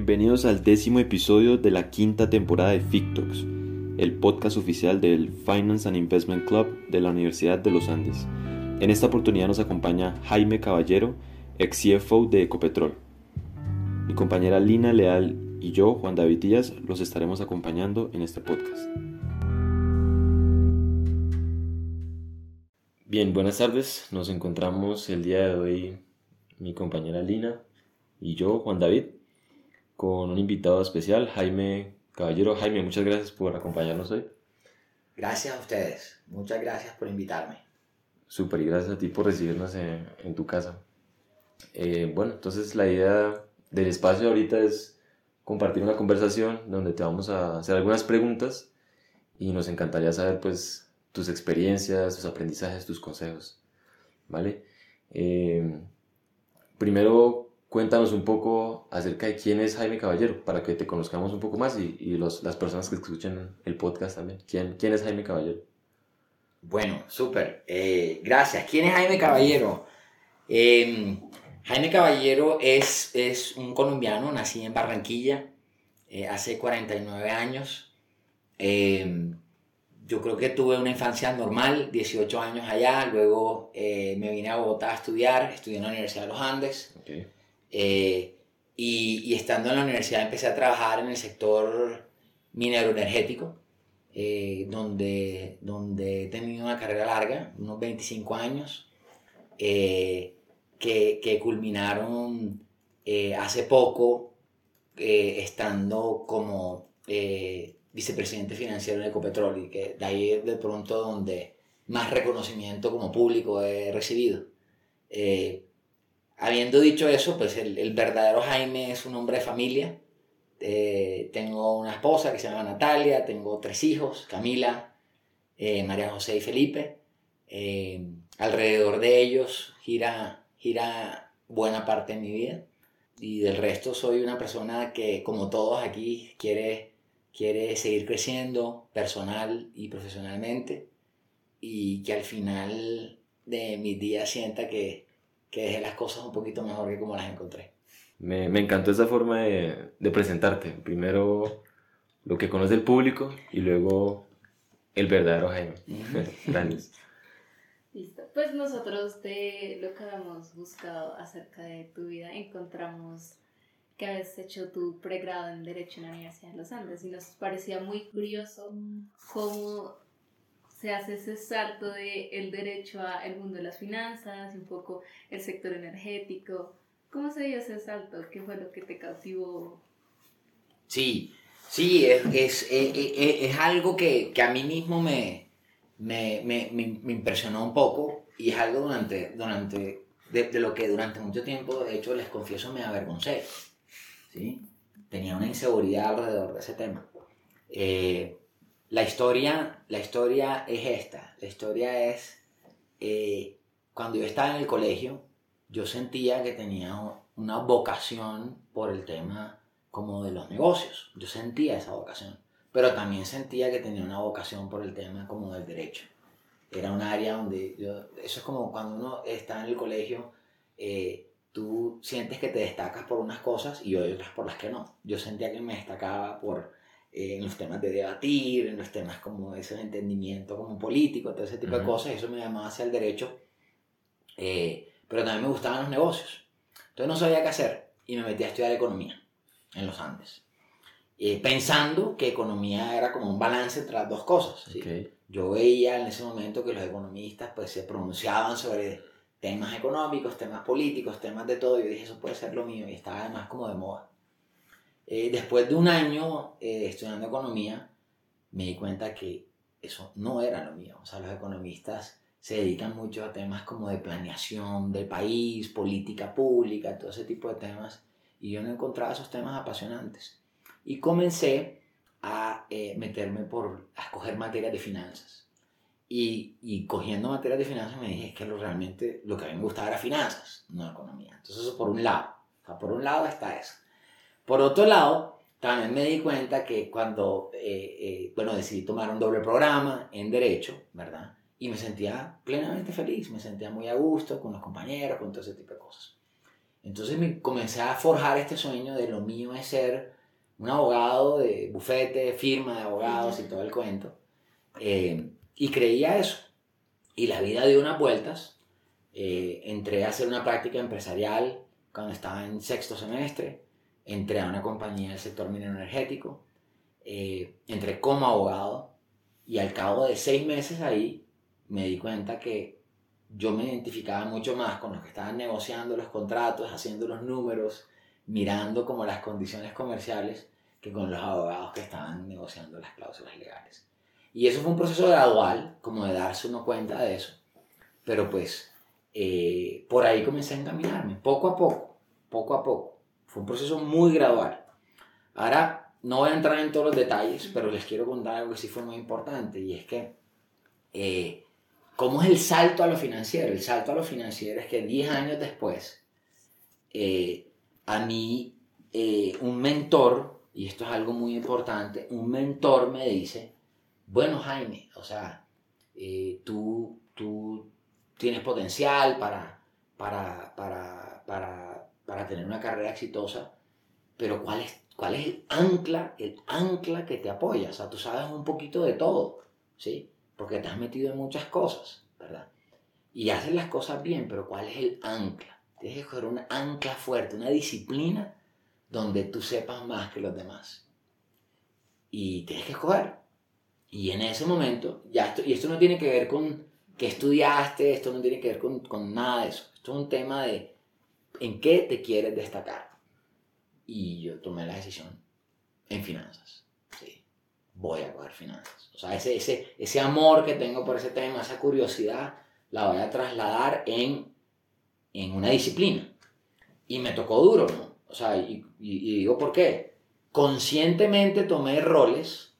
Bienvenidos al décimo episodio de la quinta temporada de FICTOX, el podcast oficial del Finance and Investment Club de la Universidad de los Andes. En esta oportunidad nos acompaña Jaime Caballero, ex CFO de Ecopetrol. Mi compañera Lina Leal y yo, Juan David Díaz, los estaremos acompañando en este podcast. Bien, buenas tardes. Nos encontramos el día de hoy mi compañera Lina y yo, Juan David, con un invitado especial, Jaime Caballero. Jaime, muchas gracias por acompañarnos hoy. Gracias a ustedes, muchas gracias por invitarme. Súper, y gracias a ti por recibirnos en, tu casa. Eh, bueno, entonces la idea del espacio ahorita es compartir una conversación donde te vamos a hacer algunas preguntas y nos encantaría saber pues tus experiencias, tus aprendizajes, tus consejos, ¿vale? Eh, primero cuéntanos un poco acerca de quién es Jaime Caballero, para que te conozcamos un poco más y, y los, las personas que escuchen el podcast también. ¿Quién, quién es Jaime Caballero? Bueno, súper. Eh, gracias. ¿Quién es Jaime Caballero? Em, Jaime Caballero es, es un colombiano, nací en Barranquilla eh, hace 49 años. Em, yo creo que tuve una infancia normal, 18 años allá, luego eh, me vine a Bogotá a estudiar, estudié en la Universidad de los Andes. Eh, y, estando en la universidad empecé a trabajar en el sector minero energético, eh, donde, donde he tenido una carrera larga, unos 25 años, eh, que, que, culminaron hace poco estando como vicepresidente financiero en Ecopetrol y que de ahí de pronto donde más reconocimiento como público he recibido. Habiendo dicho eso, pues el, verdadero Jaime es un hombre de familia. Eh, tengo una esposa que se llama Natalia, tengo tres hijos, Camila, eh, María José y Felipe. Eh, alrededor de ellos gira, gira buena parte de mi vida. Y del resto soy una persona que, como todos aquí, quiere, quiere seguir creciendo personal y profesionalmente. Y que al final de mis días sienta que, que dejé las cosas un poquito mejor que como las encontré. Me, me encantó esa forma de, de, presentarte. Primero lo que conoce el público y luego el verdadero Jaime. Gracias. Listo. Pues nosotros de lo que habíamos buscado acerca de tu vida encontramos que habías hecho tu pregrado en Derecho en la Universidad de los Andes y nos parecía muy curioso cómo se hace ese salto de el derecho al mundo de las finanzas un poco el sector energético. ¿Cómo se dio ese salto? ¿Qué fue lo que te cautivó? Sí, sí, es, es, es, es algo que, que, a mí mismo me, me, me, me, impresionó un poco y es algo durante, durante de, lo que durante mucho tiempo, de hecho, les confieso, me avergoncé. ¿sí? Tenía una inseguridad alrededor de ese tema. Eh, la historia, la historia es esta. La historia es, eh, cuando yo estaba en el colegio, yo sentía que tenía una vocación por el tema como de los negocios. Yo sentía esa vocación. Pero también sentía que tenía una vocación por el tema como del derecho. Era un área donde yo, eso es como cuando uno está en el colegio, eh, tú sientes que te destacas por unas cosas y otras por las que no. Yo sentía que me destacaba por eh, en los temas de debatir, en los temas como ese entendimiento como político, todo ese tipo de cosas, eso me llamaba hacia el derecho, eh, pero también me gustaban los negocios. Entonces no sabía qué hacer y me metí a estudiar economía en los Andes, eh, pensando que economía era como un balance entre las dos cosas. Yo veía en ese momento que los economistas pues se pronunciaban sobre temas económicos, temas políticos, temas de todo, y yo dije, eso puede ser lo mío, y estaba además como de moda. Eh, después de un año eh, estudiando economía, me di cuenta que eso no era lo mío. O sea, los economistas se dedican mucho a temas como de planeación del país, política pública, todo ese tipo de temas. Y yo no encontraba esos temas apasionantes. Y comencé a eh, meterme por, a escoger materias de finanzas. Y, y, cogiendo materias de finanzas me dije que lo, realmente lo que a mí me gustaba era finanzas, no economía. Entonces eso por un lado. O sea, por un lado está eso. Por otro lado, también me di cuenta que cuando, eh, eh, bueno, decidí tomar un doble programa en Derecho, ¿verdad? Y me sentía plenamente feliz, me sentía muy a gusto con los compañeros, con todo ese tipo de cosas. Entonces me comencé a forjar este sueño de lo mío es ser un abogado de bufete, firma de abogados y todo el cuento. Eh, y creía eso. Y la vida dio unas vueltas. Eh, entré a hacer una práctica empresarial cuando estaba en sexto semestre. Entré a una compañía del sector minero energético. Eh, entré como abogado. Y al cabo de seis meses ahí me di cuenta que yo me identificaba mucho más con los que estaban negociando los contratos, haciendo los números, mirando como las condiciones comerciales, que con los abogados que estaban negociando las cláusulas legales. Y eso fue un proceso gradual, como de darse uno cuenta de eso. Pero pues eh, por ahí comencé a encaminarme, poco a poco, poco a poco. Fue un proceso muy gradual. Ahora no voy a entrar en todos los detalles, pero les quiero contar algo que sí fue muy importante y es que eh, ¿cómo es el salto a lo financiero? El salto a lo financiero es que 10 años después, eh, a mí un mentor, y esto es algo muy importante, un mentor me dice, bueno Jaime, o sea, tú, tú tienes potencial para, para, para, para, para tener una carrera exitosa, pero ¿cuál es, cuál es el ancla, el ancla que te apoya? O sea, tú sabes un poquito de todo, ¿sí? Porque te has metido en muchas cosas, ¿verdad? Y haces las cosas bien, pero ¿cuál es el ancla? Tienes que coger una ancla fuerte, una disciplina donde tú sepas más que los demás. Y tienes que escoger. Y en ese momento, ya esto, y esto no tiene que ver con que estudiaste, esto no tiene que ver con, con nada de eso. Esto es un tema de en qué te quieres destacar. Y yo tomé la decisión en finanzas. Sí, voy a coger finanzas. O sea, ese, ese, ese amor que tengo por ese tema, esa curiosidad, la voy a trasladar en, en una disciplina. Y me tocó duro, ¿no? O sea, y, y digo, ¿por qué? Conscientemente tomé roles,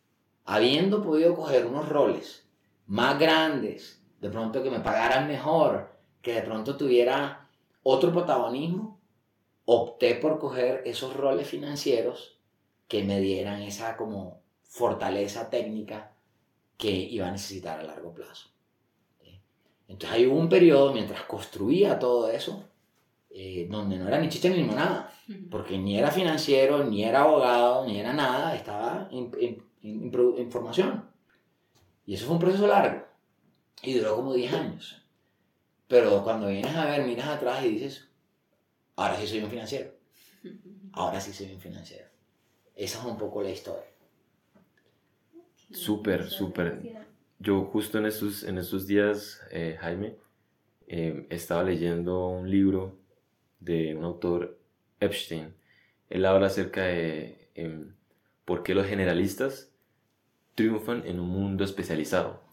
habiendo podido coger unos roles más grandes, de pronto que me pagaran mejor, que de pronto tuviera otro protagonismo, opté por coger esos roles financieros que me dieran esa como fortaleza técnica que iba a necesitar a largo plazo. Entonces hay un periodo mientras construía todo eso, eh, donde no era ni chicha ni nada, porque ni era financiero, ni era abogado, ni era nada, estaba en formación. Y eso fue un proceso largo. Y duró como 10 años. Pero cuando vienes a ver, miras atrás y dices, ahora sí soy un financiero. Ahora sí soy un financiero. Esa es un poco la historia. Súper, súper. Yo justo en estos, en estos días, eh, Jaime, eh, estaba leyendo un libro de un autor, Epstein. Él habla acerca de em, por qué los generalistas triunfan en un mundo especializado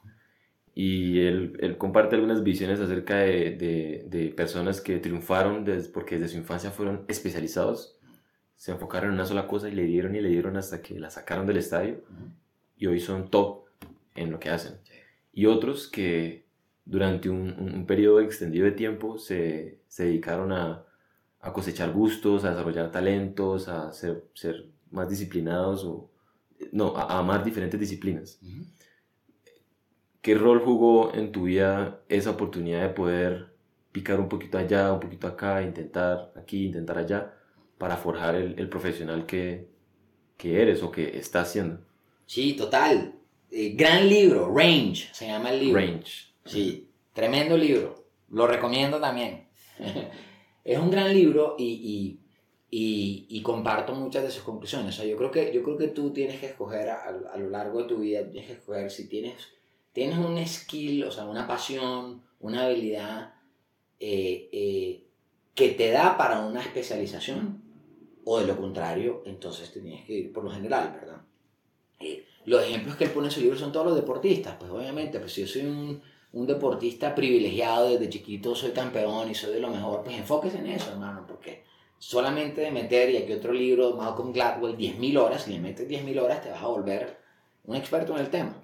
y él, él, comparte algunas visiones acerca de, de, de personas que triunfaron porque desde su infancia fueron especializados, se enfocaron en una sola cosa y le dieron y le dieron hasta que la sacaron del estadio y hoy son top en lo que hacen. Y otros que durante un, un periodo extendido de tiempo se, se dedicaron a, a, cosechar gustos, a desarrollar talentos, a ser, ser más disciplinados o no, a, amar diferentes disciplinas. ¿Qué rol jugó en tu vida esa oportunidad de poder picar un poquito allá, un poquito acá, intentar aquí, intentar allá, para forjar el, profesional que, que, eres o que estás siendo? Sí, total. Eh, gran libro, Range, se llama el libro. Range. Sí, tremendo libro. Lo recomiendo también. es un gran libro y, y, y, comparto muchas de sus conclusiones. O sea, yo creo que, yo creo que tú tienes que escoger a, a lo largo de tu vida, tienes que escoger si tienes tienes un skill, o sea, una pasión, una habilidad eh, eh, que te da para una especialización, o de lo contrario, entonces te tienes que ir por lo general, ¿verdad? Eh, los ejemplos que él pone en su libro son todos los deportistas, pues obviamente, pues si yo soy un, un deportista privilegiado desde chiquito, soy campeón y soy de lo mejor, pues enfóquese en eso, hermano, porque solamente de meter, y aquí otro libro, Malcolm Gladwell, 10.000 horas, si le metes 10.000 horas te vas a volver un experto en el tema.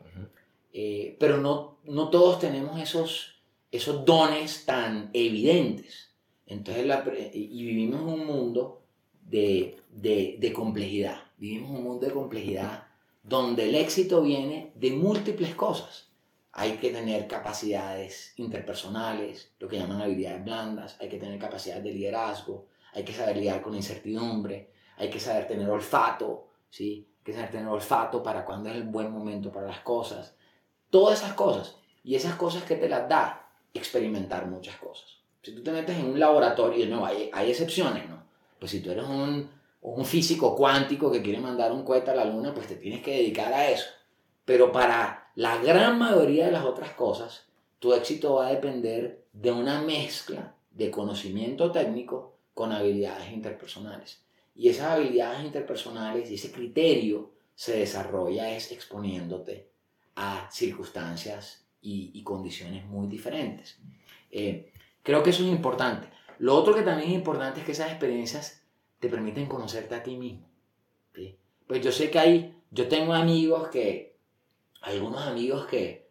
Eh, pero no, no todos tenemos esos, esos dones tan evidentes. Entonces, y vivimos en un mundo de, de, de, complejidad. Vivimos en un mundo de complejidad donde el éxito viene de múltiples cosas. Hay que tener capacidades interpersonales, lo que llaman habilidades blandas, hay que tener capacidades de liderazgo, hay que saber lidiar con la incertidumbre, hay que saber tener olfato, ¿sí? Hay que saber tener olfato para cuando es el buen momento para las cosas. Todas esas cosas. Y esas cosas que te las da experimentar muchas cosas. Si tú te metes en un laboratorio, no, hay, hay excepciones, ¿no? Pues si tú eres un, un físico cuántico que quiere mandar un cohete a la luna, pues te tienes que dedicar a eso. Pero para la gran mayoría de las otras cosas, tu éxito va a depender de una mezcla de conocimiento técnico con habilidades interpersonales. Y esas habilidades interpersonales y ese criterio se desarrolla es exponiéndote a circunstancias y, condiciones muy diferentes. Eh, creo que eso es importante. Lo otro que también es importante es que esas experiencias te permiten conocerte a ti mismo. Pues yo sé que hay, yo tengo amigos que, algunos amigos que,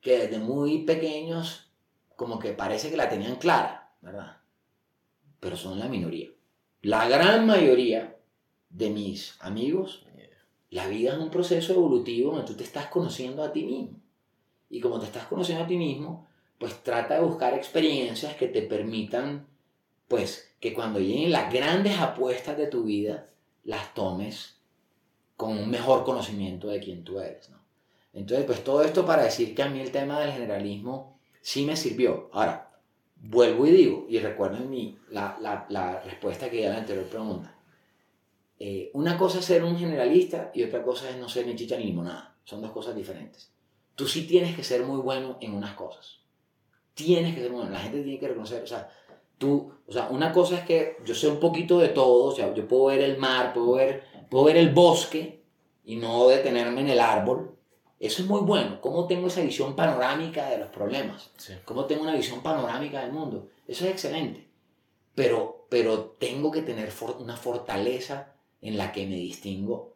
que desde muy pequeños como que parece que la tenían clara, ¿verdad? Pero son la minoría. La gran mayoría de mis amigos, la vida es un proceso evolutivo donde tú te estás conociendo a ti mismo. Y como te estás conociendo a ti mismo, pues trata de buscar experiencias que te permitan, pues, que cuando lleguen las grandes apuestas de tu vida, las tomes con un mejor conocimiento de quién tú eres. Entonces, pues todo esto para decir que a mí el tema del generalismo sí me sirvió. Ahora, vuelvo y digo, y recuerden mi, la, la, la respuesta que di a la anterior pregunta. Eh, una cosa es ser un generalista y otra cosa es no ser ni chicha ni limonada. Son dos cosas diferentes. Tú sí tienes que ser muy bueno en unas cosas. Tienes que ser bueno. La gente tiene que reconocer, o sea, tú, o sea, una cosa es que yo sé un poquito de todo, o sea, yo puedo ver el mar, puedo ver, puedo ver el bosque y no detenerme en el árbol, eso es muy bueno. ¿Cómo tengo esa visión panorámica de los problemas? ¿Cómo tengo una visión panorámica del mundo? Eso es excelente. Pero, pero tengo que tener una fortaleza en la que me distingo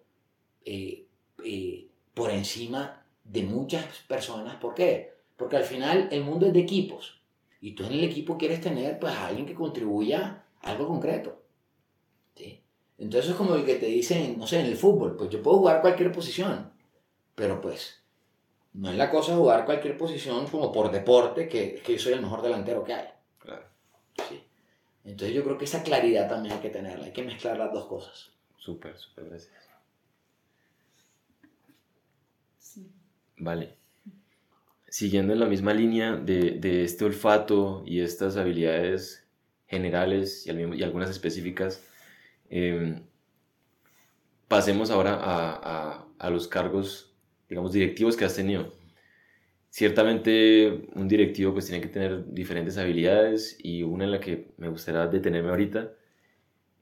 eh, eh, por encima de muchas personas. ¿Por qué? Porque al final el mundo es de equipos. Y tú en el equipo quieres tener pues, a alguien que contribuya a algo concreto. ¿sí? Entonces es como el que te dicen, no sé, en el fútbol, pues yo puedo jugar cualquier posición pero pues, no es la cosa jugar cualquier posición como por deporte, que, que yo soy el mejor delantero que hay. Claro. Sí. Entonces yo creo que esa claridad también hay que tenerla, hay que mezclar las dos cosas. Súper, súper, gracias. Vale. Siguiendo en la misma línea de, de este olfato y estas habilidades generales y, y algunas específicas, em, pasemos ahora a, a, a, los cargos digamos, directivos que has tenido. Ciertamente un directivo pues tiene que tener diferentes habilidades y una en la que me gustaría detenerme ahorita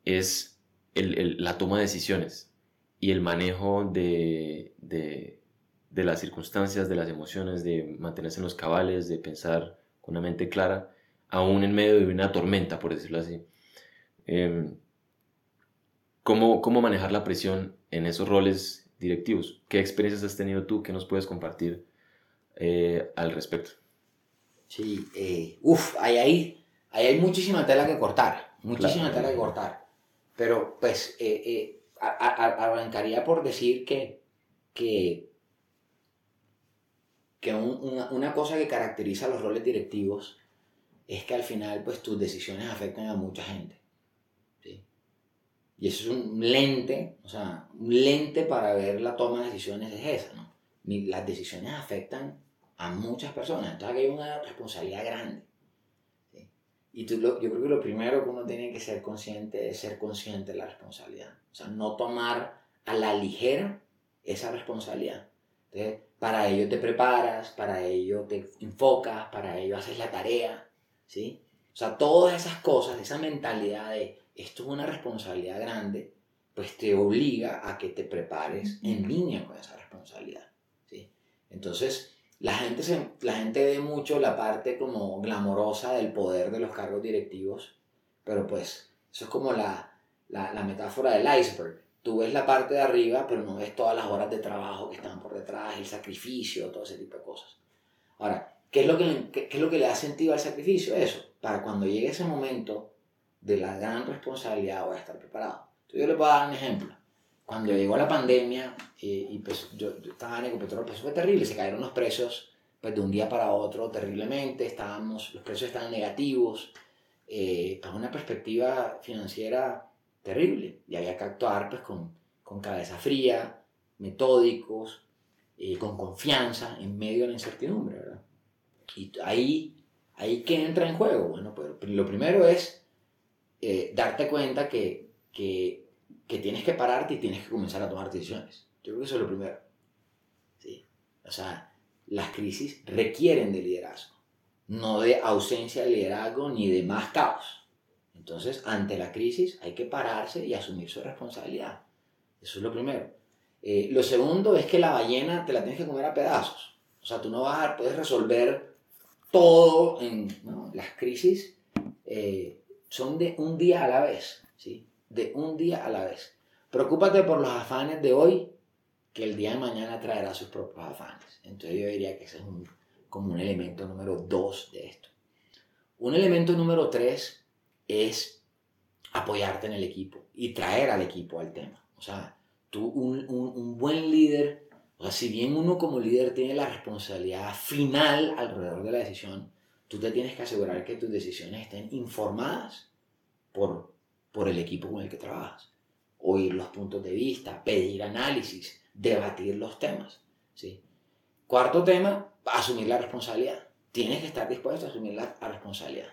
es el, la toma de decisiones y el manejo de, de, de, las circunstancias, de las emociones, de mantenerse en los cabales, de pensar con una mente clara, aún en medio de una tormenta, por decirlo así. Eh, ¿cómo, ¿Cómo manejar la presión en esos roles directivos. ¿Qué experiencias has tenido tú que nos puedes compartir eh, al respecto? Sí, eh, uff, ahí, ahí, hay muchísima tela que cortar, muchísima tela que cortar. Pero pues eh, eh arrancaría por decir que, que, que una, cosa que caracteriza los roles directivos es que al final pues tus decisiones afectan a mucha gente. Y eso es un lente, o sea, un lente para ver la toma de decisiones es esa, ¿no? Las decisiones afectan a muchas personas, entonces hay una responsabilidad grande. Y tú, yo creo que lo primero que uno tiene que ser consciente es ser consciente de la responsabilidad. O sea, no tomar a la ligera esa responsabilidad. Entonces, para ello te preparas, para ello te enfocas, para ello haces la tarea, ¿sí? O sea, todas esas cosas, esa mentalidad de esto es una responsabilidad grande, pues te obliga a que te prepares en línea con esa responsabilidad. ¿sí? Entonces, la gente, se, la gente ve mucho la parte como glamorosa del poder de los cargos directivos, pero pues eso es como la, la, la metáfora del iceberg. Tú ves la parte de arriba, pero no ves todas las horas de trabajo que están por detrás, el sacrificio, todo ese tipo de cosas. Ahora, ¿qué es lo que, qué, es lo que le da sentido al sacrificio? Eso, para cuando llegue ese momento de la gran responsabilidad voy a estar preparado. Yo les voy dar un ejemplo. Cuando llegó la pandemia y pues yo, estaba en Ecopetrol, pues fue terrible, se cayeron los precios pues de un día para otro terriblemente, estábamos, los precios estaban negativos eh, pues una perspectiva financiera terrible y había que actuar pues con, con cabeza fría, metódicos, eh, con confianza en medio de la incertidumbre, ¿verdad? Y ahí, ahí ¿qué entra en juego? Bueno, pues lo primero es eh, darte cuenta que, que, que, tienes que pararte y tienes que comenzar a tomar decisiones. Yo creo que eso es lo primero. ¿sí? O sea, las crisis requieren de liderazgo, no de ausencia de liderazgo ni de más caos. Entonces, ante la crisis hay que pararse y asumir su responsabilidad. Eso es lo primero. Eh, lo segundo es que la ballena te la tienes que comer a pedazos. O sea, tú no vas a, puedes resolver todo en las crisis. Eh, son de un día a la vez, ¿sí? De un día a la vez. Preocúpate por los afanes de hoy, que el día de mañana traerá sus propios afanes. Entonces yo diría que ese es como un elemento número dos de esto. Un elemento número tres es apoyarte en el equipo y traer al equipo al tema. O sea, tú, un, un, un buen líder, o sea, si bien uno como líder tiene la responsabilidad final alrededor de la decisión, tú te tienes que asegurar que tus decisiones estén informadas por, por el equipo con el que trabajas. Oír los puntos de vista, pedir análisis, debatir los temas. ¿sí? Cuarto tema, asumir la responsabilidad. Tienes que estar dispuesto a asumir la, responsabilidad.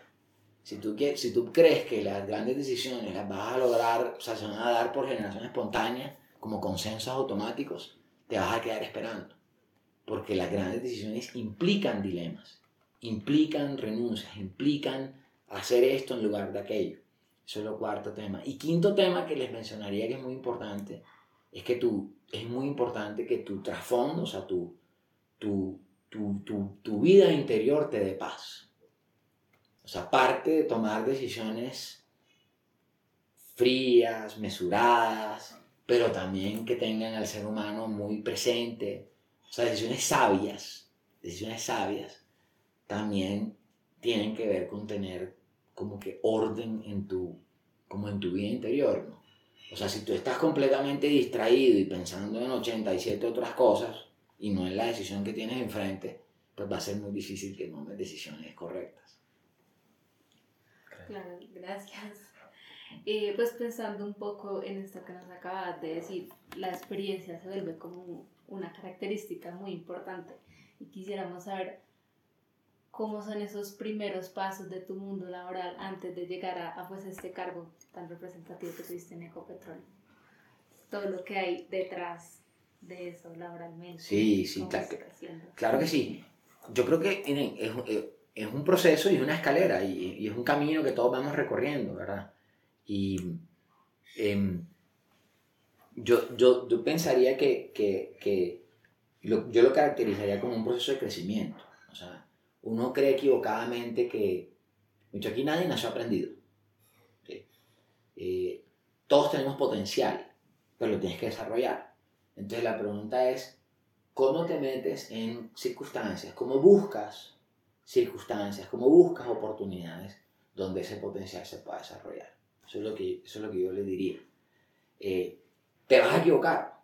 Si tú, si tú crees que las grandes decisiones las vas a lograr, o sea, se van a dar por generación espontánea, como consensos automáticos, te vas a quedar esperando. Porque las grandes decisiones implican dilemas implican renuncias, implican hacer esto en lugar de aquello. Eso es lo cuarto tema. Y quinto tema que les mencionaría que es muy importante, es que tú, es muy importante que tu trasfondo, o sea, tu, tu, tu, tu, tu vida interior te dé paz. O sea, aparte de tomar decisiones frías, mesuradas, pero también que tengan al ser humano muy presente. O sea, decisiones sabias, decisiones sabias también tienen que ver con tener como que orden en tu, como en tu vida interior, ¿no? O sea, si tú estás completamente distraído y pensando en 87 otras cosas y no en la decisión que tienes enfrente, pues va a ser muy difícil que tomes decisiones correctas. Claro, gracias. Eh, pues pensando un poco en esto que nos acabas de decir, la experiencia se vuelve como una característica muy importante y quisiéramos saber cómo son esos primeros pasos de tu mundo laboral antes de llegar a, pues, este cargo tan representativo que tuviste en Ecopetrol. Todo lo que hay detrás de eso laboralmente. Sí, sí, claro, claro que sí. Yo creo que es, eh, es, un proceso y una escalera y, y, es un camino que todos vamos recorriendo, ¿verdad? Y em, yo, yo, yo, pensaría que, que, que lo, yo lo caracterizaría como un proceso de crecimiento. Uno cree equivocadamente que, mucho aquí nadie nació aprendido. Eh, todos tenemos potencial, pero lo tienes que desarrollar. Entonces la pregunta es, ¿cómo te metes en circunstancias? ¿Cómo buscas circunstancias? ¿Cómo buscas oportunidades donde ese potencial se pueda desarrollar? Eso es lo que, eso es lo que yo le diría. Eh, te vas a equivocar,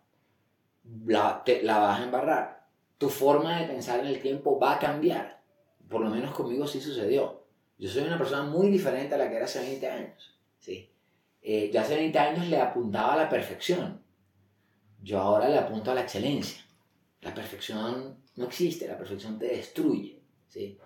la, la vas a embarrar. Tu forma de pensar en el tiempo va a cambiar por lo menos conmigo sí sucedió. Yo soy una persona muy diferente a la que era hace 20 años. ¿sí? Eh, yo hace 20 años le apuntaba a la perfección. Yo ahora le apunto a la excelencia. La perfección no existe, la perfección te destruye. ¿sí?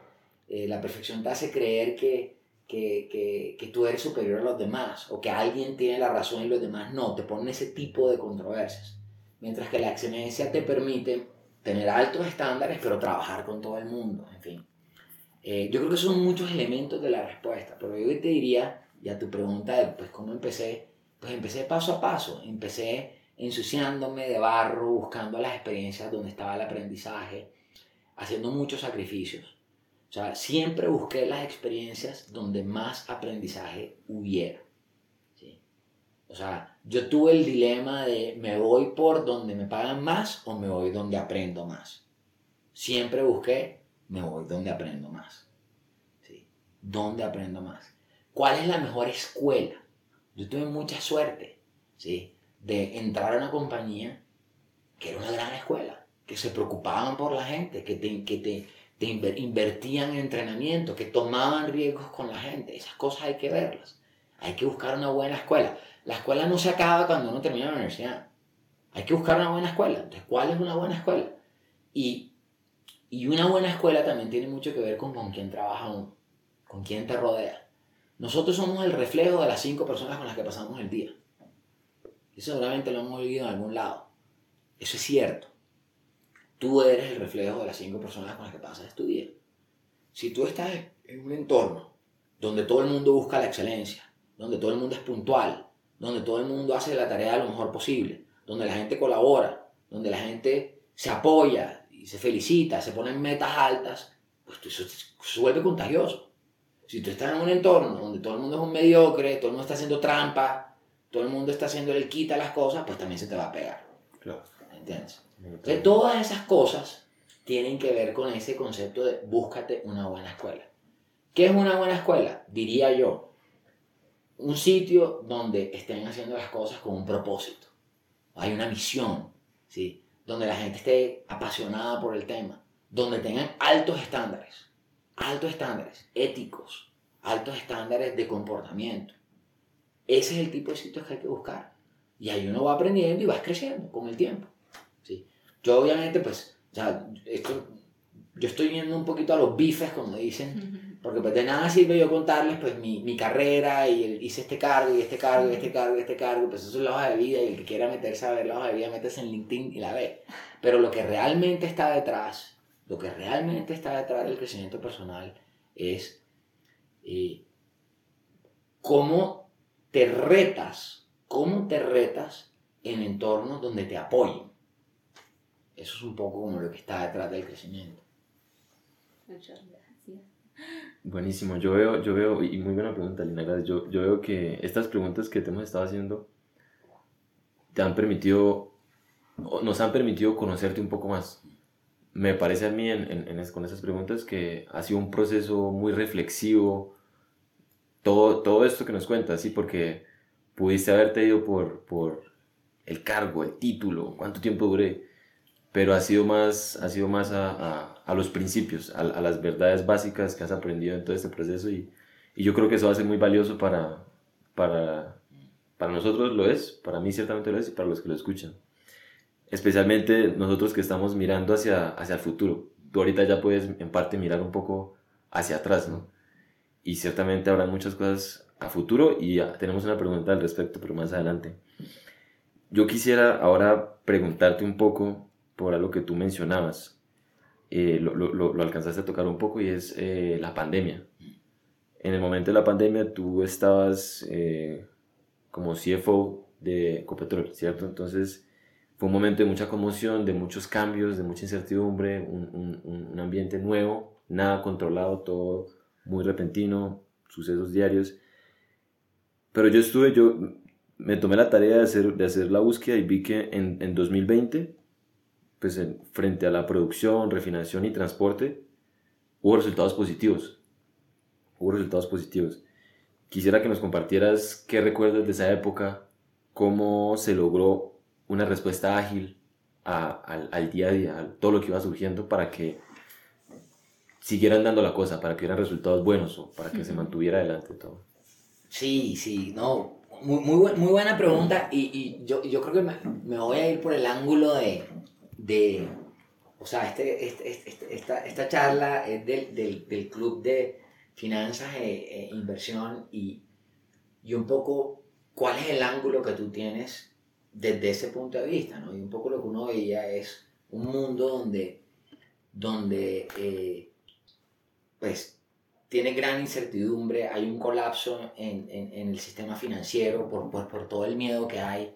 Eh, la perfección te hace creer que, que, que, que, tú eres superior a los demás o que alguien tiene la razón y los demás no. Te ponen ese tipo de controversias. Mientras que la excelencia te permite tener altos estándares, pero trabajar con todo el mundo. En fin. Eh, yo creo que son muchos elementos de la respuesta, pero yo te diría, ya tu pregunta de pues, cómo empecé, pues empecé paso a paso, empecé ensuciándome de barro, buscando las experiencias donde estaba el aprendizaje, haciendo muchos sacrificios. O sea, siempre busqué las experiencias donde más aprendizaje hubiera. O sea, yo tuve el dilema de me voy por donde me pagan más o me voy donde aprendo más. Siempre busqué me voy donde aprendo más. ¿Sí? ¿Dónde aprendo más? ¿Cuál es la mejor escuela? Yo tuve mucha suerte, ¿sí? De entrar a una compañía que era una gran escuela, que se preocupaban por la gente, que te, que te, te invertían en entrenamiento, que tomaban riesgos con la gente. Esas cosas hay que verlas. Hay que buscar una buena escuela. La escuela no se acaba cuando uno termina la universidad. Hay que buscar una buena escuela. Entonces, ¿cuál es una buena escuela? Y, y una buena escuela también tiene mucho que ver con con quién trabaja uno, con quién te rodea. Nosotros somos el reflejo de las cinco personas con las que pasamos el día. Eso seguramente lo hemos oído en algún lado. Eso es cierto. Tú eres el reflejo de las cinco personas con las que pasas tu día. Si tú estás en un entorno donde todo el mundo busca la excelencia, donde todo el mundo es puntual, donde todo el mundo hace la tarea lo mejor posible, donde la gente colabora, donde la gente se apoya y se felicita, se ponen metas altas, pues eso se vuelve contagioso. Si tú estás en un entorno donde todo el mundo es un mediocre, todo el mundo está haciendo trampa, todo el mundo está haciendo el quita las cosas, pues también se te va a pegar. Claro. ¿Entiendes? Entonces, todas esas cosas tienen que ver con ese concepto de búscate una buena escuela. ¿Qué es una buena escuela? Diría yo, un sitio donde estén haciendo las cosas con un propósito. Hay una misión, ¿sí? Donde la gente esté apasionada por el tema, donde tengan altos estándares, altos estándares éticos, altos estándares de comportamiento. Ese es el tipo de sitios que hay que buscar. Y ahí uno va aprendiendo y vas creciendo con el tiempo. ¿sí? Yo obviamente, pues, o sea, esto, yo estoy viendo un poquito a los bifes, como dicen, porque pues de nada sirve yo contarles pues mi, mi carrera y hice este cargo y este cargo y este cargo y este cargo, pues eso es la hoja de vida y el que quiera meterse a ver la hoja de vida, métese en LinkedIn y la ve. Pero lo que realmente está detrás, lo que realmente está detrás del crecimiento personal es eh, cómo te retas, cómo te retas en entornos donde te apoyen. Eso es un poco como lo que está detrás del crecimiento. Muchas gracias. Buenísimo, yo veo, yo veo, y muy buena pregunta, Lina. Yo, yo veo que estas preguntas que te hemos estado haciendo te han permitido, nos han permitido conocerte un poco más. Me parece a mí en, en, con esas preguntas que ha sido un proceso muy reflexivo, todo, todo esto que nos cuentas, ¿sí? Porque pudiste haberte ido por, por el cargo, el título, cuánto tiempo duré, pero ha sido más, ha sido más a, a, los principios, a, a, las verdades básicas que has aprendido en todo este proceso y, y, yo creo que eso va a ser muy valioso para, para, para nosotros lo es, para mí ciertamente lo es y para los que lo escuchan. Especialmente nosotros que estamos mirando hacia, hacia el futuro. Tú ahorita ya puedes en parte mirar un poco hacia atrás, ¿no? Y ciertamente habrá muchas cosas a futuro y tenemos una pregunta al respecto, pero más adelante. Yo quisiera ahora preguntarte un poco por algo que tú mencionabas. Eh, lo, lo, lo, alcanzaste a tocar un poco y es eh, la pandemia. En el momento de la pandemia tú estabas eh, como CFO de Ecopetrol, ¿cierto? Entonces fue un momento de mucha conmoción, de muchos cambios, de mucha incertidumbre, un, un, un ambiente nuevo, nada controlado, todo muy repentino, sucesos diarios. Pero yo estuve, yo me tomé la tarea de hacer, de hacer la búsqueda y vi que en, en 2020 pues frente a la producción, refinación y transporte, hubo resultados positivos. Hubo resultados positivos. Quisiera que nos compartieras qué recuerdas de esa época, cómo se logró una respuesta ágil al, día a día, a todo lo que iba surgiendo para que siguieran dando la cosa, para que hubieran resultados buenos o para que se mantuviera adelante todo. Sí, sí, no, muy, muy, muy buena pregunta y, y yo, yo, creo que me, me, voy a ir por el ángulo de, de, o sea, este, este, este, esta, esta, charla es del, del, del, Club de Finanzas e, e, Inversión y, y, un poco cuál es el ángulo que tú tienes desde ese punto de vista, ¿no? Y un poco lo que uno veía es un mundo donde, donde eh, pues, tiene gran incertidumbre, hay un colapso en, en, en el sistema financiero por, por, por, todo el miedo que hay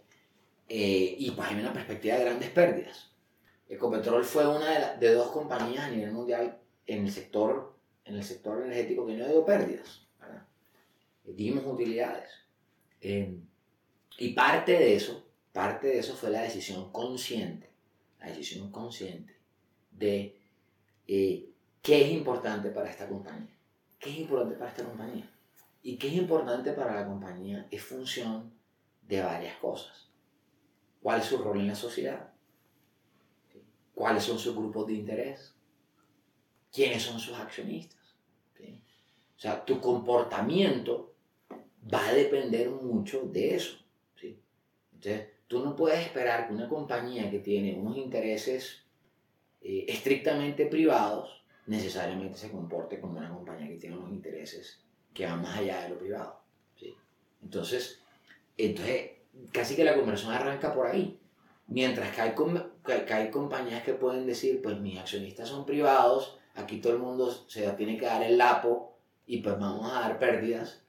eh, y pues hay una perspectiva de grandes pérdidas. Ecopetrol fue una de, dos compañías a nivel mundial en el sector, en el sector energético que no dio pérdidas. Dimos utilidades. Eh, y parte de eso, parte de eso fue la decisión consciente, la decisión consciente de eh, qué es importante para esta compañía. ¿Qué es importante para esta compañía? Y qué es importante para la compañía es función de varias cosas. ¿Cuál es su rol en la sociedad? Cuáles son sus grupos de interés, quiénes son sus accionistas. O sea, tu comportamiento va a depender mucho de eso. ¿sí? Entonces, tú no puedes esperar que una compañía que tiene unos intereses eh, estrictamente privados necesariamente se comporte como una compañía que tiene unos intereses que van más allá de lo privado. ¿sí? Entonces, entonces, casi que la conversión arranca por ahí. Mientras que hay, que hay compañías que pueden decir, pues mis accionistas son privados, aquí todo el mundo se tiene que dar el lapo y pues vamos a dar pérdidas.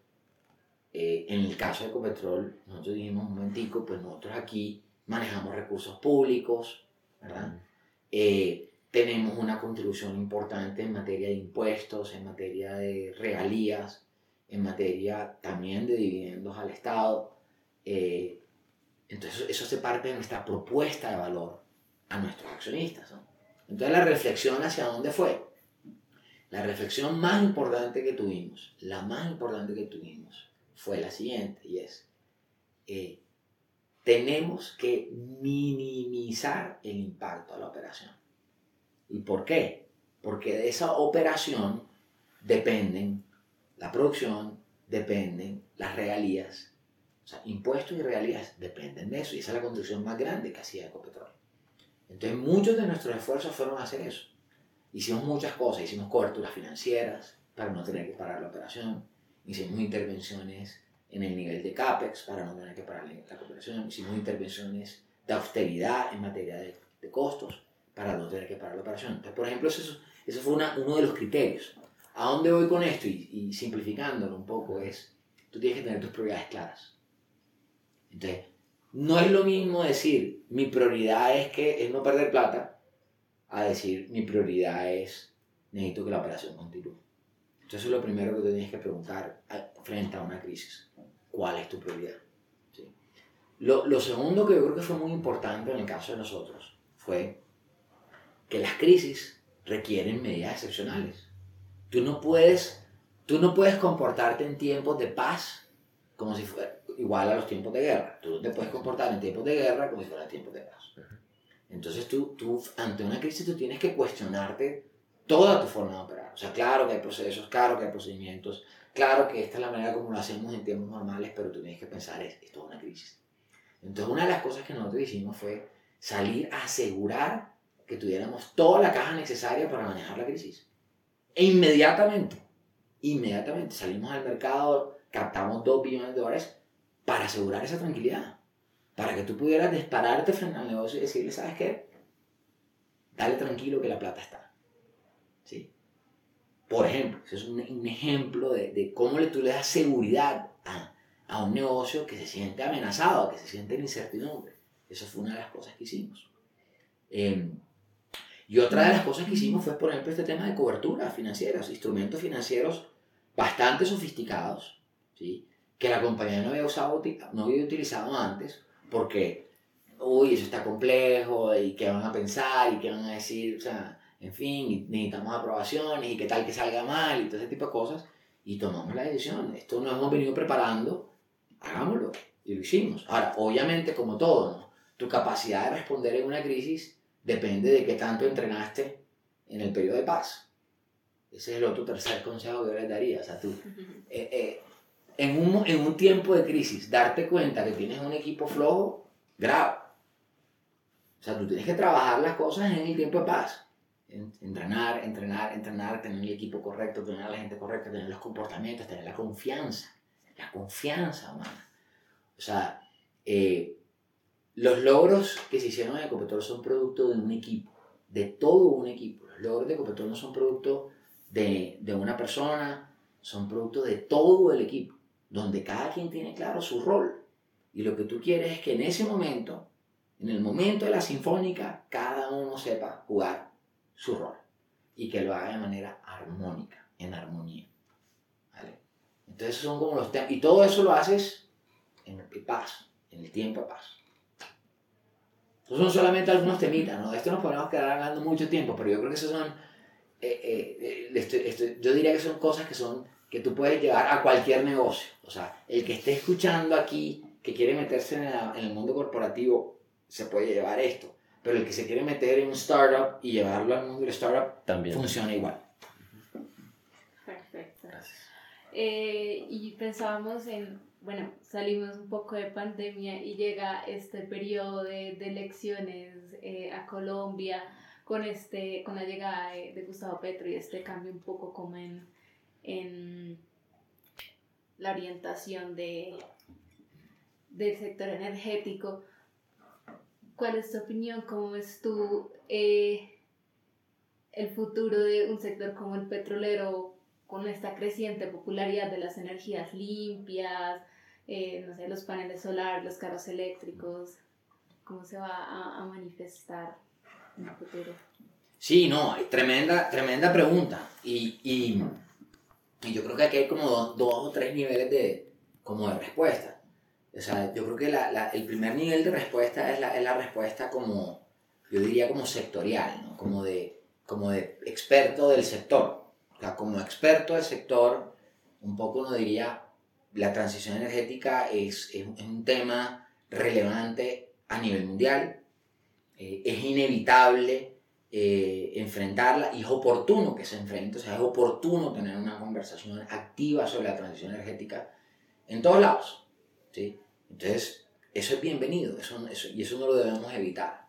Eh, en el caso de Ecopetrol, nosotros dijimos un momentico, pues nosotros aquí manejamos recursos públicos, ¿verdad? Eh, tenemos una contribución importante en materia de impuestos, en materia de regalías, en materia también de dividendos al Estado. Eh, entonces eso hace parte de nuestra propuesta de valor a nuestros accionistas. Entonces la reflexión hacia dónde fue. La reflexión más importante que tuvimos, la más importante que tuvimos, fue la siguiente, y es, eh, tenemos que minimizar el impacto a la operación. ¿Y por qué? Porque de esa operación dependen la producción, dependen las regalías. Sea, impuestos y regalías dependen de eso, y esa es la contribución más grande que hacía Ecopetrol. Entonces muchos de nuestros esfuerzos fueron a hacer eso. Hicimos muchas cosas, hicimos coberturas financieras para no tener que parar la operación, hicimos intervenciones en el nivel de CAPEX para no tener que parar la operación, hicimos intervenciones de austeridad en materia de, costos para no tener que parar la operación. Entonces, por ejemplo, eso, eso fue uno de los criterios. ¿A dónde voy con esto? Y, y simplificándolo un poco es, tú tienes que tener tus prioridades claras. Entonces, no es lo mismo decir, mi prioridad es que es no perder plata, a decir mi prioridad es necesito que la operación continúe. Entonces es lo primero que te tienes que preguntar frente a una crisis. ¿Cuál es tu prioridad? Lo, lo segundo que yo creo que fue muy importante en el caso de nosotros fue que las crisis requieren medidas excepcionales. Tú no puedes, tú no puedes comportarte en tiempos de paz como si fuera igual a los tiempos de guerra. Tú no te puedes comportar en tiempos de guerra como si fuera tiempos de paz. Entonces tú, tú, ante una crisis, tú tienes que cuestionarte toda tu forma de operar. O sea, claro que hay procesos, claro que hay procedimientos, claro que esta es la manera como lo hacemos en tiempos normales, pero tú tienes que pensar, es, es una crisis. Entonces, una de las cosas que nosotros hicimos fue salir a asegurar que tuviéramos toda la caja necesaria para manejar la crisis. E inmediatamente, inmediatamente salimos al mercado, captamos 2 billones de dólares para asegurar esa tranquilidad para que tú pudieras dispararte frente al negocio y decirle, ¿sabes qué? Dale tranquilo que la plata está. ¿Sí? Por ejemplo, ese es un, ejemplo de, de, cómo tú le das seguridad a, a, un negocio que se siente amenazado, que se siente en incertidumbre. Eso fue una de las cosas que hicimos. Em, y otra de las cosas que hicimos fue, por ejemplo, este tema de cobertura financieras, instrumentos financieros bastante sofisticados, ¿sí? Que la compañía no había, usado, no había utilizado antes, porque, uy, eso está complejo, y qué van a pensar, y qué van a decir, o sea, en fin, necesitamos aprobaciones, y qué tal que salga mal, y todo ese tipo de cosas, y tomamos la decisión. Esto nos hemos venido preparando, hagámoslo, y lo hicimos. Ahora, obviamente, como todo, ¿no? tu capacidad de responder en una crisis depende de qué tanto entrenaste en el periodo de paz. Ese es el otro tercer consejo que yo les daría. O sea, tú, eh, eh, en un, en un tiempo de crisis, darte cuenta que tienes un equipo flojo, grave. O sea, tú tienes que trabajar las cosas en el tiempo de paz. Entrenar, entrenar, entrenar, tener el equipo correcto, tener a la gente correcta, tener los comportamientos, tener la confianza. La confianza humana. O sea, eh, los logros que se hicieron en Ecopetrol son producto de un equipo, de todo un equipo. Los logros de Ecopetrol no son producto de, de una persona, son producto de todo el equipo donde cada quien tiene claro su rol. Y lo que tú quieres es que en ese momento, en el momento de la sinfónica, cada uno sepa jugar su rol y que lo haga de manera armónica, en armonía. ¿Vale? Entonces son como los temas. Y todo eso lo haces en el paz, en el tiempo de paz. Estos son solamente algunos temitas, ¿no? De esto nos podemos quedar hablando mucho tiempo, pero yo creo que esos son, eh, eh, eh, yo diría que son cosas que son que tú puedes llevar a cualquier negocio. O sea, el que esté escuchando aquí, que quiere meterse en, la, en el mundo corporativo, se puede llevar esto. Pero el que se quiere meter en un startup y llevarlo al mundo del startup, también funciona igual. Perfecto. Eh, y pensábamos en, bueno, salimos un poco de pandemia y llega este periodo de, de elecciones eh, a Colombia con, este, con la llegada de, de, Gustavo Petro y este cambio un poco como en, en la orientación de, del sector energético. ¿Cuál es tu opinión? ¿Cómo ves tú eh, el futuro de un sector como el petrolero con esta creciente popularidad de las energías limpias, eh, no sé, los paneles solares, los carros eléctricos? ¿Cómo se va a, manifestar en el futuro? Sí, no, tremenda, tremenda pregunta. Y, y yo creo que aquí hay como dos, dos o tres niveles de, como de respuesta. O sea, yo creo que la, la, el primer nivel de respuesta es la, es la respuesta como, yo diría como sectorial, ¿no? como, de, como de experto del sector. O sea, como experto del sector, un poco uno diría, la transición energética es, es, un tema relevante a nivel mundial, eh, es inevitable eh, enfrentarla y es oportuno que se enfrente, o sea, es oportuno tener una conversación activa sobre la transición energética en todos lados. ¿sí? Entonces, eso es bienvenido eso, eso, y eso no lo debemos evitar.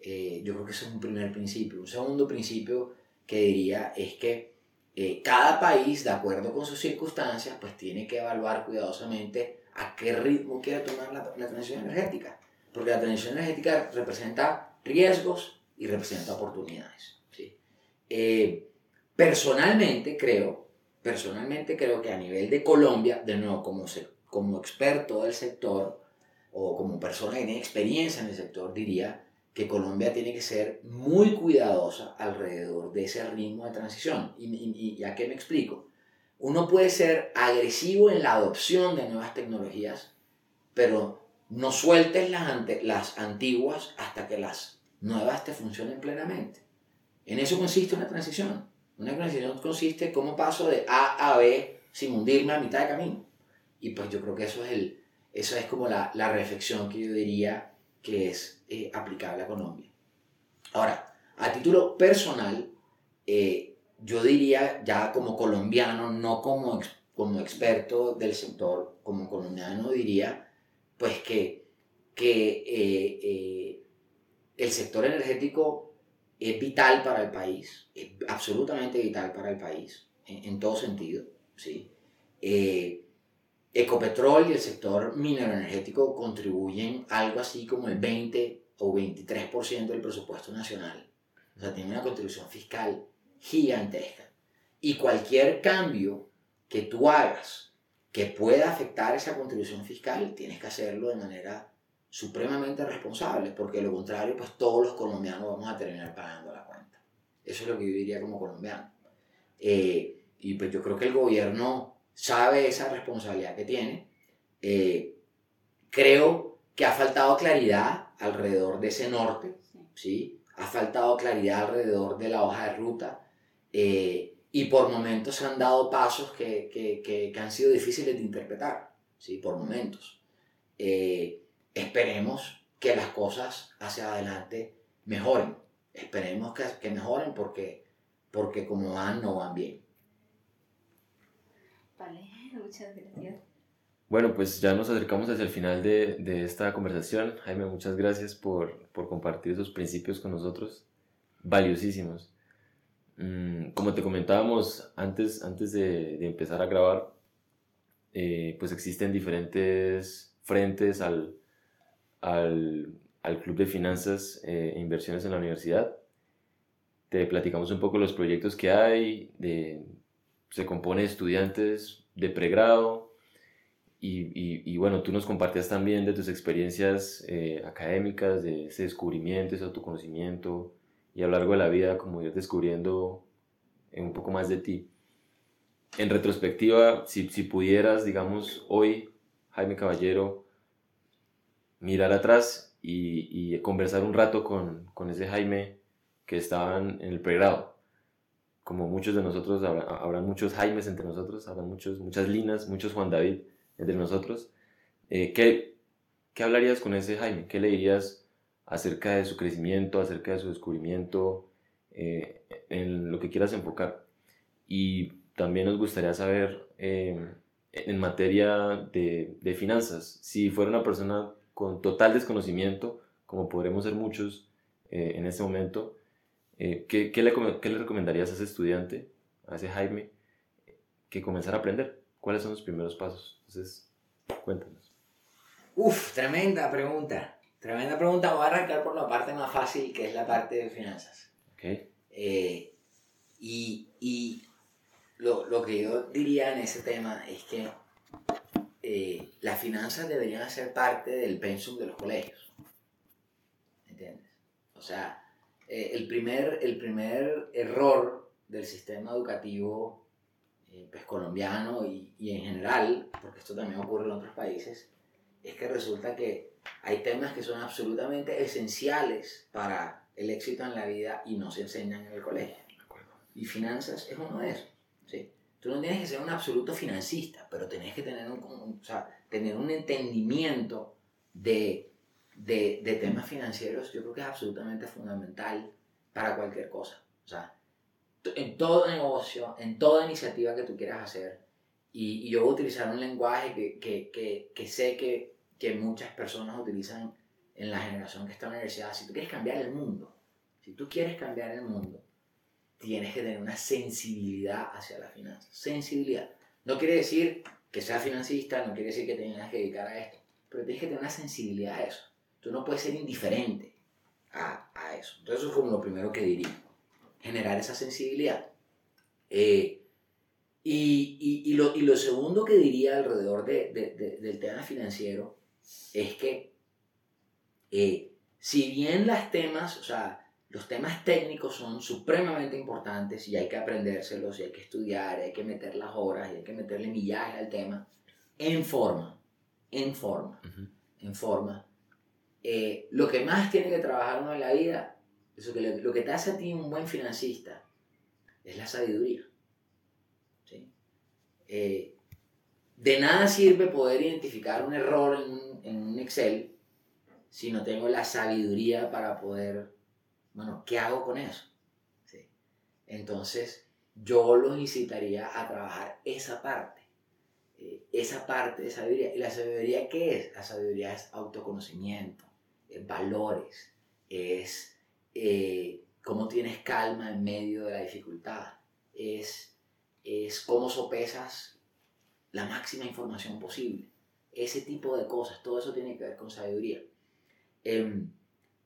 Eh, yo creo que ese es un primer principio. Un segundo principio que diría es que eh, cada país, de acuerdo con sus circunstancias, pues tiene que evaluar cuidadosamente a qué ritmo quiere tomar la, la transición energética. Porque la transición energética representa riesgos y representa oportunidades. ¿sí? Eh, personalmente creo, personalmente creo que a nivel de Colombia, de nuevo, como, como experto del sector o como persona que tiene experiencia en el sector, diría que Colombia tiene que ser muy cuidadosa alrededor de ese ritmo de transición. ¿Y, y, a qué me explico? Uno puede ser agresivo en la adopción de nuevas tecnologías, pero no sueltes las, las antiguas hasta que las nuevas te funcionen plenamente. En eso consiste una transición. Una transición consiste en cómo paso de A a B sin hundirme a mitad de camino. Y pues yo creo que eso es, el, eso es como la, la reflexión que yo diría que es eh, aplicable a Colombia. Ahora, a título personal, eh, yo diría ya como colombiano, no como, como experto del sector, como colombiano diría, pues que, que eh, el sector energético es vital para el país, es absolutamente vital para el país, en, todo sentido. ¿sí? Ecopetrol y el sector minero energético contribuyen algo así como el 20 o 23% del presupuesto nacional. O sea, tiene una contribución fiscal gigantesca. Y cualquier cambio que tú hagas que pueda afectar esa contribución fiscal, tienes que hacerlo de manera supremamente responsable, porque de lo contrario, pues todos los colombianos vamos a terminar pagando la cuenta. Eso es lo que yo diría como colombiano. Eh, y pues yo creo que el gobierno sabe esa responsabilidad que tiene. Eh, creo que ha faltado claridad alrededor de ese norte, ¿sí? ha faltado claridad alrededor de la hoja de ruta eh, y por momentos se han dado pasos que, que, que, han sido difíciles de interpretar, ¿sí? por momentos. Eh, esperemos que las cosas hacia adelante mejoren, esperemos que, que mejoren porque, porque como van no van bien. muchas gracias. Bueno, pues ya nos acercamos hacia el final de, de esta conversación. Jaime, muchas gracias por, por, compartir esos principios con nosotros, valiosísimos. Mm, como te comentábamos antes, antes de, de empezar a grabar, eh, pues existen diferentes frentes al, al, al Club de Finanzas e Inversiones en la Universidad. Te platicamos un poco los proyectos que hay, se compone de estudiantes de pregrado y, y, bueno, tú nos compartías también de tus experiencias eh, académicas, de ese descubrimiento, ese autoconocimiento y a lo largo de la vida como ir descubriendo un poco más de ti. En retrospectiva, si, si pudieras, digamos, hoy, Jaime Caballero, mirar atrás y, y conversar un rato con, con ese Jaime que estaba en el pregrado como muchos de nosotros, habrá, muchos Jaimes entre nosotros, habrá muchos, muchas Linas, muchos Juan David entre nosotros. Eh, ¿qué, ¿Qué hablarías con ese Jaime? ¿Qué le dirías acerca de su crecimiento, acerca de su descubrimiento, eh, en lo que quieras enfocar? Y también nos gustaría saber eh, en materia de, de, finanzas, si fuera una persona con total desconocimiento, como podremos ser muchos eh, en este momento, eh, ¿qué, qué, le, ¿qué, le, recomendarías a ese estudiante, a ese Jaime, que comenzara a aprender? ¿Cuáles son los primeros pasos? Entonces, cuéntanos. Uf, tremenda pregunta. Tremenda pregunta. Voy a arrancar por la parte más fácil, que es la parte de finanzas. Okay. Eh, y, y lo, lo, que yo diría en ese tema es que las finanzas deberían ser parte del pensum de los colegios. ¿Entiendes? O sea, eh, el, primer, el primer error del sistema educativo eh, pues, colombiano y, y en general, porque esto también ocurre en otros países, es que resulta que hay temas que son absolutamente esenciales para el éxito en la vida y no se enseñan en el colegio. Y finanzas es uno de esos. ¿sí? Tú no tienes que ser un absoluto financista, pero tienes que tener un, o sea, tener un entendimiento de, de, de, temas financieros. Yo creo que es absolutamente fundamental para cualquier cosa. O sea, en todo negocio, en toda iniciativa que tú quieras hacer, y, y yo voy a utilizar un lenguaje que, que, que, que sé que, que muchas personas utilizan en la generación que está en la universidad. Si tú quieres cambiar el mundo, si tú quieres cambiar el mundo, tienes que tener una sensibilidad hacia la finanza. Sensibilidad. No quiere decir que seas financista, no quiere decir que tengas que dedicar a esto, pero tienes que tener una sensibilidad a eso. Tú no puedes ser indiferente a, a eso. Entonces eso es como lo primero que diría. Generar esa sensibilidad. Eh, y, y, y, lo, y, lo, segundo que diría alrededor de, de, de, del tema financiero es que eh, si bien las temas, o sea, los temas técnicos son supremamente importantes y hay que aprendérselos y hay que estudiar, y hay que meter las horas y hay que meterle millaje al tema, en forma, en forma, uh -huh. en forma. Eh, lo que más tiene que trabajar uno en la vida, eso que lo, lo, que te hace a ti un buen financista, es la sabiduría. ¿sí? Eh, de nada sirve poder identificar un error en un, en un Excel si no tengo la sabiduría para poder bueno, ¿qué hago con eso? ¿Sí? Entonces, yo los incitaría a trabajar esa parte, eh, esa parte de sabiduría. ¿Y la sabiduría qué es? La sabiduría es autoconocimiento, es valores, es eh, cómo tienes calma en medio de la dificultad, es, es cómo sopesas la máxima información posible. Ese tipo de cosas, todo eso tiene que ver con sabiduría. Eh,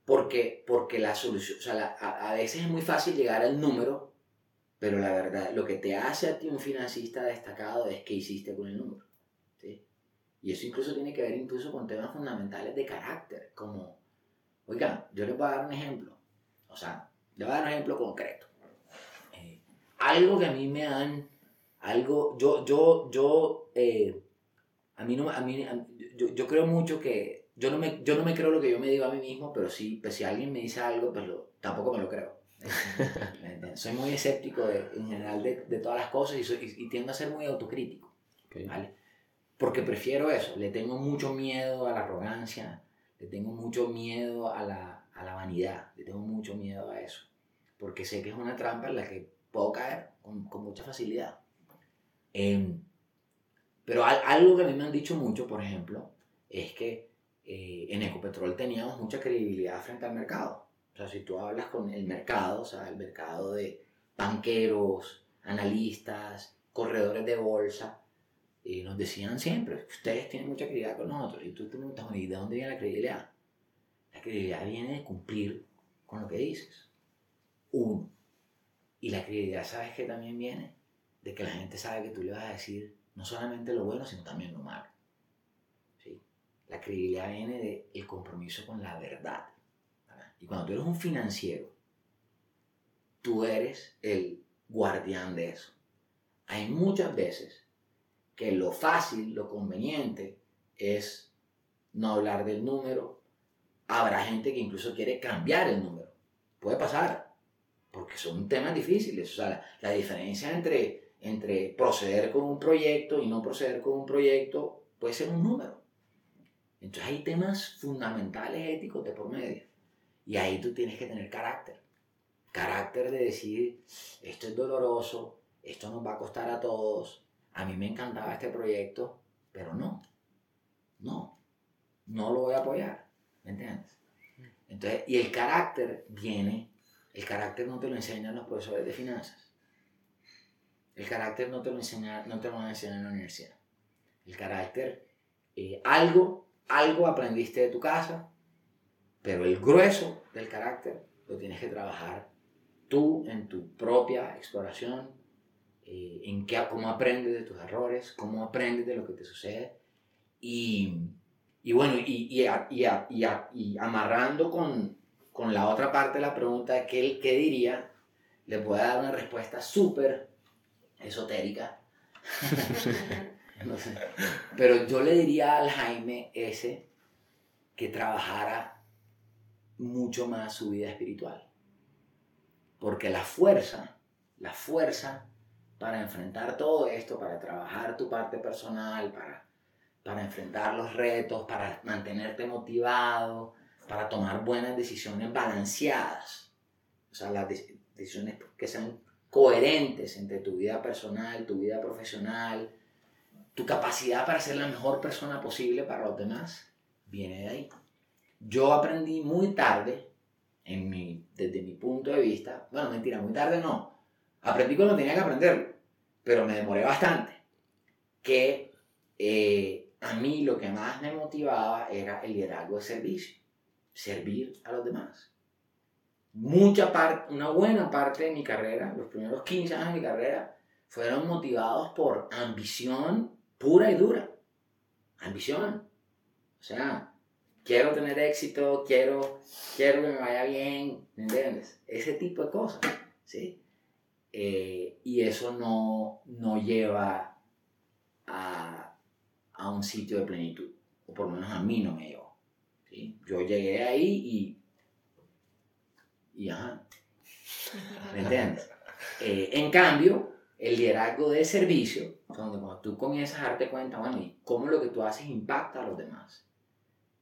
porque, porque la solución, o sea, la, a, a, veces es muy fácil llegar al número, pero la verdad, lo que te hace a ti un financista destacado es qué hiciste con el número. ¿sí? Y eso incluso tiene que ver incluso con temas fundamentales de carácter, como, oiga, yo les voy a dar un ejemplo, o sea, les voy a dar un ejemplo concreto. Eh, algo que a mí me han, algo, yo, yo, yo, eh, a mí no, a mí, a, yo, yo creo mucho que yo no, me, yo no me creo lo que yo me digo a mí mismo, pero sí, pues si alguien me dice algo, pues lo, tampoco me lo creo. soy muy escéptico de, en general de, de, todas las cosas y, soy, y, tiendo a ser muy autocrítico. Okay. ¿vale? Porque prefiero eso, le tengo mucho miedo a la arrogancia, le tengo mucho miedo a la, a la vanidad, le tengo mucho miedo a eso. Porque sé que es una trampa en la que puedo caer con, con mucha facilidad. Eh, pero algo que a mí me han dicho mucho, por ejemplo, es que eh, en Ecopetrol teníamos mucha credibilidad frente al mercado. O sea, si tú hablas con el mercado, o sea, el mercado de banqueros, analistas, corredores de bolsa, y nos decían siempre, ustedes tienen mucha credibilidad con nosotros. Y tú te preguntas, ¿y de dónde viene la credibilidad? La credibilidad viene de cumplir con lo que dices. Uno. Y la credibilidad, ¿sabes que también viene? De que la gente sabe que tú le vas a decir no solamente lo bueno, sino también lo malo. La credibilidad viene del compromiso con la verdad. ¿verdad? Y cuando tú eres un financiero, tú eres el guardián de eso. Hay muchas veces que lo fácil, lo conveniente es no hablar del número. Habrá gente que incluso quiere cambiar el número. Puede pasar, porque son temas difíciles. O sea, la, la diferencia entre, entre proceder con un proyecto y no proceder con un proyecto puede ser un número. Entonces hay temas fundamentales éticos de por medio. Y ahí tú tienes que tener carácter. Carácter de decir, esto es doloroso, esto nos va a costar a todos, a mí me encantaba este proyecto, pero no, no, no lo voy a apoyar, ¿me entiendes? Entonces, y el carácter viene, el carácter no te lo enseñan los profesores de finanzas, el carácter no te lo, enseña, no te en la universidad, el carácter, eh, algo, algo aprendiste de tu casa, pero el grueso del carácter lo tienes que trabajar tú en tu propia exploración, eh, en qué, cómo aprendes de tus errores, cómo aprendes de lo que te sucede. Y, y bueno, y, amarrando con, con, la otra parte de la pregunta, ¿qué, qué diría? Le voy a dar una respuesta súper esotérica. no sé. Pero yo le diría al Jaime ese que trabajara mucho más su vida espiritual. Porque la fuerza, la fuerza para enfrentar todo esto, para trabajar tu parte personal, para, para enfrentar los retos, para mantenerte motivado, para tomar buenas decisiones balanceadas. O sea, las decisiones que sean coherentes entre tu vida personal, tu vida profesional, tu capacidad para ser la mejor persona posible para los demás, viene de ahí. Yo aprendí muy tarde, en mi, desde mi punto de vista, bueno, mentira, muy tarde no, aprendí cuando tenía que aprenderlo, pero me demoré bastante, que eh, a mí lo que más me motivaba era el liderazgo de servicio, servir a los demás. Mucha parte, una buena parte de mi carrera, los primeros 15 años de mi carrera, fueron motivados por ambición pura y dura. Ambición. O sea, quiero tener éxito, quiero, quiero que me vaya bien, ¿me entiendes? Ese tipo de cosas, ¿sí? Eh, y eso no, no lleva a, a, un sitio de plenitud, o por lo menos a mí no me llevó. ¿sí? Yo llegué ahí y... y ajá. ¿Me entiendes? Eh, en cambio, el liderazgo de servicio, donde cuando tú comienzas a darte cuenta, bueno, y cómo lo que tú haces impacta a los demás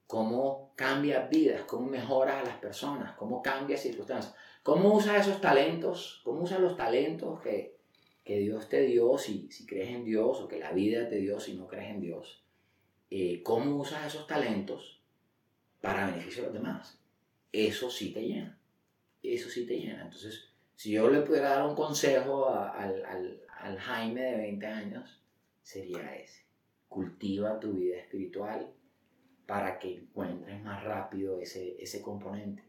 cómo cambias vidas, cómo mejoras a las personas, cómo cambias circunstancias, cómo usas esos talentos, cómo usas los talentos que, que Dios te dio si, si, crees en Dios o que la vida te dio si no crees en Dios. Eh, cómo usas esos talentos para beneficio de los demás. Eso sí te llena. Eso sí te llena. Entonces, si yo le pudiera dar un consejo al, al, al Jaime de 20 años, sería ese. Cultiva tu vida espiritual para que encuentres más rápido ese, ese componente.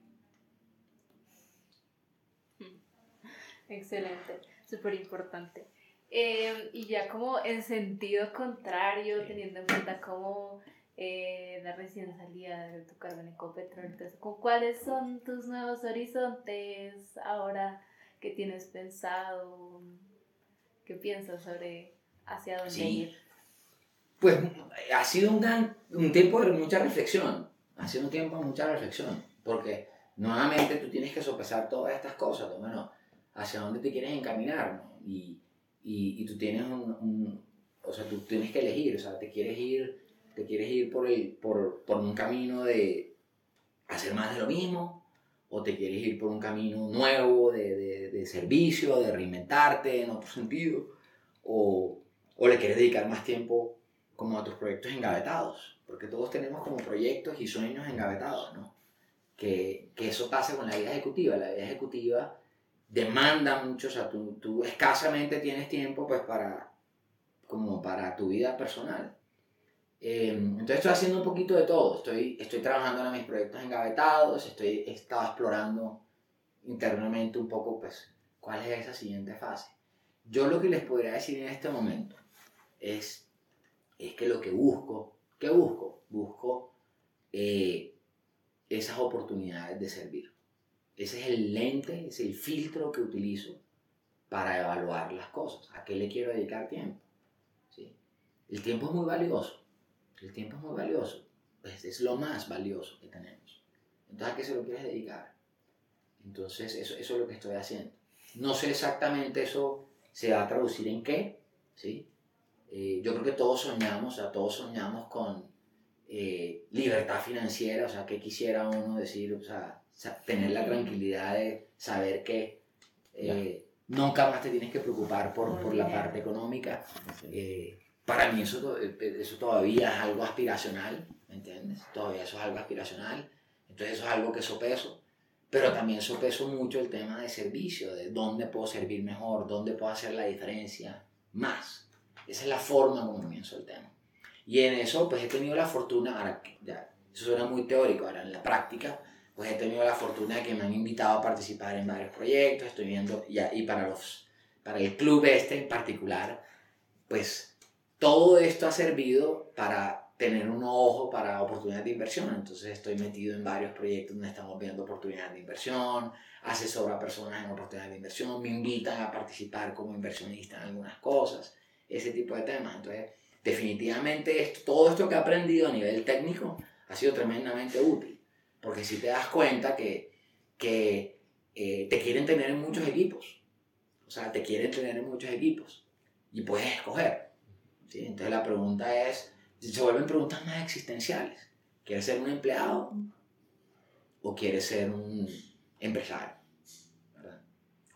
Excelente, súper importante. Em, y ya como en sentido contrario, teniendo en cuenta cómo eh, la recién salida de tu cargo en Ecopetrol, entonces, ¿cuáles son tus nuevos horizontes ahora que tienes pensado? ¿Qué piensas sobre hacia dónde ir? pues ha sido un, un tiempo de mucha reflexión, ha sido un tiempo de mucha reflexión, porque nuevamente tú tienes que sopesar todas estas cosas, bueno, hacia dónde te quieres encaminar, ¿no? y, y, y, tú tienes un, o sea, tú tienes que elegir, o sea, te quieres ir, te quieres ir por, el, por, por un camino de hacer más de lo mismo, o te quieres ir por un camino nuevo de, de, servicio, de reinventarte en otro sentido, o, o le quieres dedicar más tiempo como a tus proyectos engavetados, porque todos tenemos como proyectos y sueños engavetados, ¿no? Que, que eso pasa con la vida ejecutiva. La vida ejecutiva demanda mucho, o sea, tú, tú escasamente tienes tiempo pues para, como para tu vida personal. Em, entonces estoy haciendo un poquito de todo. Estoy, estoy trabajando en mis proyectos engavetados, estoy, he estado explorando internamente un poco pues cuál es esa siguiente fase. Yo lo que les podría decir en este momento es es que lo que busco, ¿qué busco? Busco eh, esas oportunidades de servir. Ese es el lente, es el filtro que utilizo para evaluar las cosas. ¿A qué le quiero dedicar tiempo? ¿Sí? El tiempo es muy valioso. El tiempo es muy valioso. Pues es lo más valioso que tenemos. Entonces, ¿a qué se lo quieres dedicar? Entonces, eso, eso es lo que estoy haciendo. No sé exactamente eso se va a traducir en qué, ¿sí? Eh, yo creo que todos soñamos, o sea, todos soñamos con eh, libertad financiera, o sea, que quisiera uno decir, o sea, tener la tranquilidad de saber que eh, nunca más te tienes que preocupar por, por la parte económica. Eh, para mí eso, eh, eso todavía es algo aspiracional, ¿me entiendes? Todavía eso es algo aspiracional. Entonces eso es algo que sopeso. Pero también sopeso mucho el tema de servicio, de dónde puedo servir mejor, dónde puedo hacer la diferencia más. Esa es la forma como comienzo el tema. Y en eso pues he tenido la fortuna, ahora ya, eso suena muy teórico, ahora en la práctica pues he tenido la fortuna de que me han invitado a participar en varios proyectos, estoy viendo, ya, y para, los, para el club este en particular, pues todo esto ha servido para tener un ojo para oportunidades de inversión. Entonces estoy metido en varios proyectos donde estamos viendo oportunidades de inversión, asesoro a personas en oportunidades de inversión, me invitan a participar como inversionista en algunas cosas, ese tipo de temas. Entonces, definitivamente esto, todo esto que he aprendido a nivel técnico ha sido tremendamente útil. Porque si te das cuenta que, que eh, te quieren tener en muchos equipos. O sea, te quieren tener en muchos equipos. Y puedes escoger. Entonces la pregunta es, se vuelven preguntas más existenciales. ¿Quieres ser un empleado? ¿O quieres ser un empresario?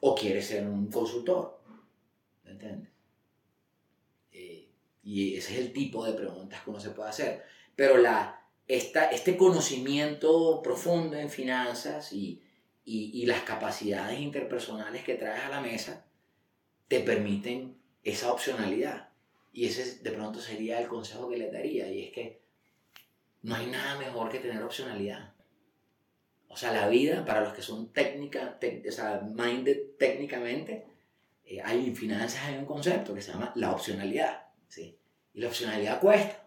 ¿O quieres ser un consultor? ¿Me entiendes? Eh, y ese es el tipo de preguntas que uno se puede hacer. Pero la, este conocimiento profundo en finanzas y, y, las capacidades interpersonales que traes a la mesa te permiten esa opcionalidad. Y ese de pronto sería el consejo que les daría. Y es que no hay nada mejor que tener opcionalidad. O sea, la vida, para los que son técnica, o sea, minded técnicamente, eh, hay en finanzas hay un concepto que se llama la opcionalidad. ¿sí? Y la opcionalidad cuesta.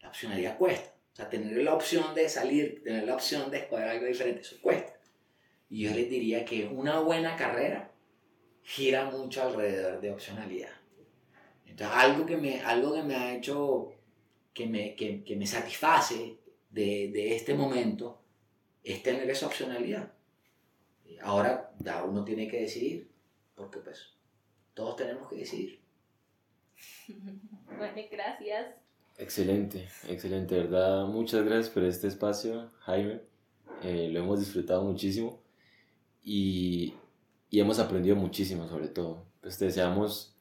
La opcionalidad cuesta. O sea, tener la opción de salir, tener la opción de escoger algo diferente, eso cuesta. Y yo les diría que una buena carrera gira mucho alrededor de opcionalidad. Entonces, algo que me, algo que me ha hecho, que me, que, que me satisface de, de, este momento, es tener esa opcionalidad. Ahora ya uno tiene que decidir, porque pues todos tenemos que decidir. Bueno, gracias. Excelente, excelente, ¿verdad? Muchas gracias por este espacio, Jaime. Eh, lo hemos disfrutado muchísimo y, y, hemos aprendido muchísimo sobre todo. Pues te deseamos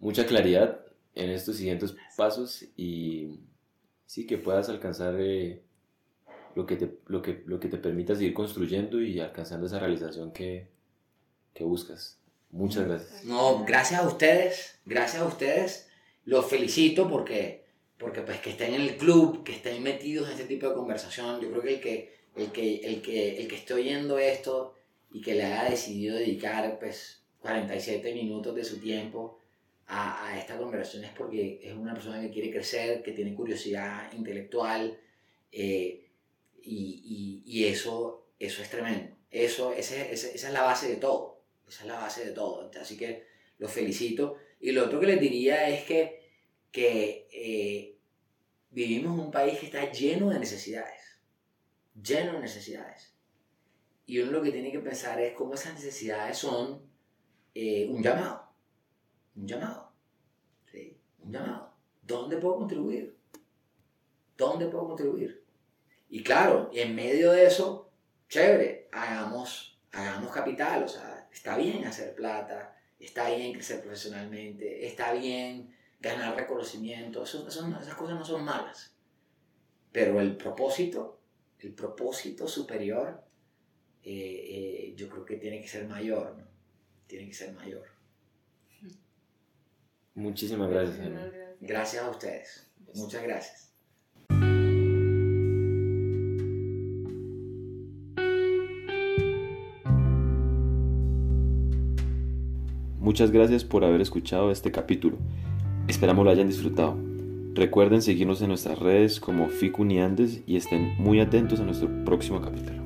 mucha claridad en estos siguientes pasos y sí que puedas alcanzar eh, lo, que te, lo, que, lo que te permita seguir construyendo y alcanzando esa realización que, que buscas. Muchas gracias. No, gracias a ustedes, gracias a ustedes. Los felicito porque porque pues que estén en el club, que estén metidos en este tipo de conversación, yo creo que el que, el que, el que, el que esté oyendo esto y que le haya decidido dedicar pues 47 minutos de su tiempo a, a, esta conversación es porque es una persona que quiere crecer, que tiene curiosidad intelectual eh, y, y, y, eso, eso es tremendo. Eso, ese, esa es la base de todo. Esa es la base de todo. Así que los felicito. Y lo otro que les diría es que que eh, vivimos en un país que está lleno de necesidades, lleno de necesidades. Y uno lo que tiene que pensar es cómo esas necesidades son eh, un llamado, un llamado, ¿sí? un llamado. ¿Dónde puedo contribuir? ¿Dónde puedo contribuir? Y claro, en medio de eso, chévere, hagamos, hagamos capital, o sea, está bien hacer plata, está bien crecer profesionalmente, está bien ganar reconocimiento, eso, esas cosas no son malas. Pero el propósito, el propósito superior, eh, eh, yo creo que tiene que ser mayor, ¿no? Tiene que ser mayor. Muchísimas gracias. Gracias a ustedes. Muchas gracias. Muchas gracias por haber escuchado este capítulo. Esperamos lo hayan disfrutado. Recuerden seguirnos en nuestras redes como Ficuniandes y estén muy atentos a nuestro próximo capítulo.